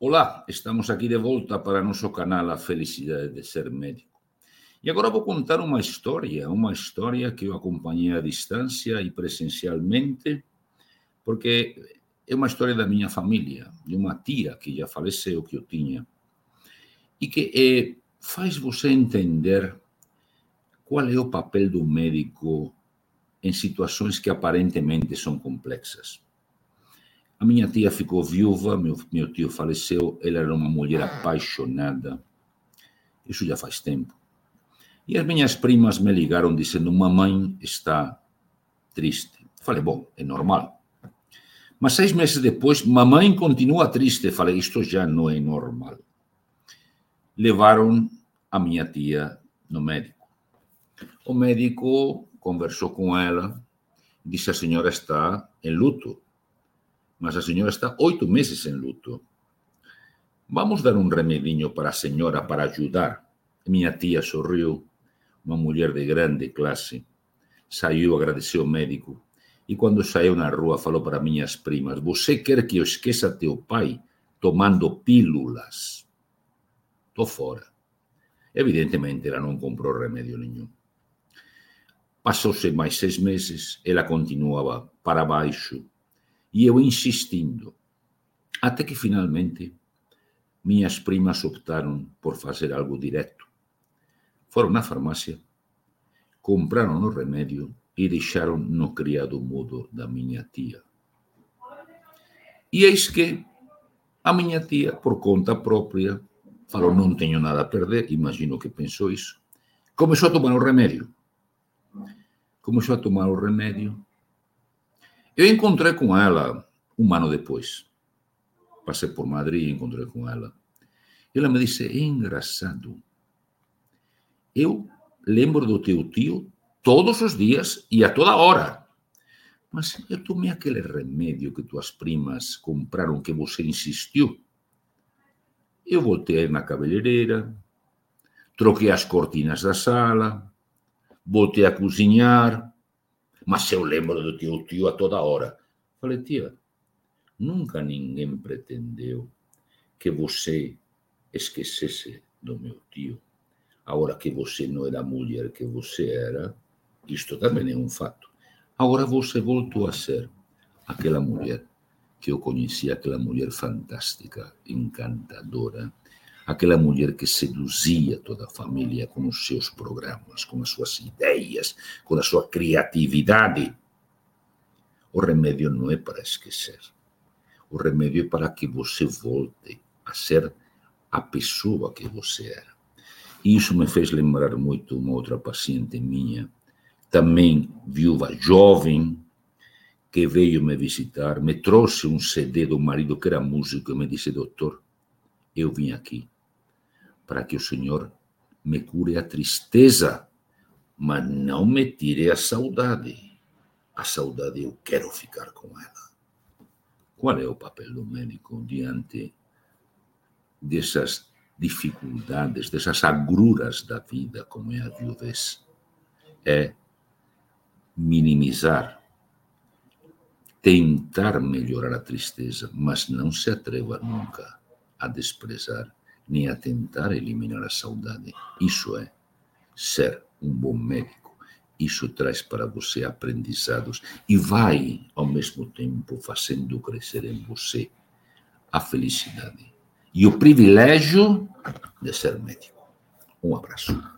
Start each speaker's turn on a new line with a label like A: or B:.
A: Olá, estamos aqui de volta para nosso canal A Felicidade de Ser Médico. E agora vou contar uma história, uma história que eu acompanhei à distância e presencialmente, porque é uma história da minha família, de uma tia que já faleceu, que eu tinha, e que é, faz você entender qual é o papel do médico em situações que aparentemente são complexas. A minha tia ficou viúva, meu, meu tio faleceu, ela era uma mulher apaixonada. Isso já faz tempo. E as minhas primas me ligaram dizendo: Mamãe está triste. Falei: Bom, é normal. Mas seis meses depois, mamãe continua triste. Falei: Isto já não é normal. Levaram a minha tia no médico. O médico conversou com ela, disse: A senhora está em luto mas a señora está oito meses en luto. Vamos dar un remediño para a señora para ajudar. A miña tía sorriu, unha muller de grande clase. Saiu, agradeceu ao médico, e quando saiu na rúa falou para miñas primas, você quer que eu esqueça teu pai tomando pílulas? Tô fora. Evidentemente, ela non comprou remedio nenhum. Pasouse máis seis meses, ela continuaba para baixo, e eu insistindo, até que finalmente minhas primas optaram por fazer algo direto. Foram na farmácia, compraram o remédio e deixaram no criado mudo da minha tia. E eis que a minha tia, por conta própria, falou: Não tenho nada a perder, imagino que pensou isso. Começou a tomar o remédio. Começou a tomar o remédio eu encontrei com ela um ano depois. Passei por Madrid e encontrei com ela. Ela me disse: É engraçado. Eu lembro do teu tio todos os dias e a toda hora. Mas eu tomei aquele remédio que tuas primas compraram que você insistiu. Eu voltei na cabeleireira, troquei as cortinas da sala, voltei a cozinhar, mas eu lembro do teu tio a toda hora. Falei, tia, nunca ninguém pretendeu que você esquecesse do meu tio. Agora que você não era a mulher que você era, isto também é um fato. Agora você voltou a ser aquela mulher que eu conhecia, aquela mulher fantástica, encantadora, aquela mulher que seduzia toda a família com os seus programas, com as suas ideias, com a sua criatividade. O remédio não é para esquecer. O remédio é para que você volte a ser a pessoa que você era. E isso me fez lembrar muito uma outra paciente minha, também viúva jovem, que veio me visitar, me trouxe um CD do marido que era músico e me disse: Doutor, eu vim aqui para que o Senhor me cure a tristeza, mas não me tire a saudade. A saudade eu quero ficar com ela. Qual é o papel do médico diante dessas dificuldades, dessas agruras da vida, como é a viuvez? É minimizar, tentar melhorar a tristeza, mas não se atreva nunca a desprezar nem a tentar eliminar a saudade. Isso é ser um bom médico. Isso traz para você aprendizados e vai, ao mesmo tempo, fazendo crescer em você a felicidade e o privilégio de ser médico. Um abraço.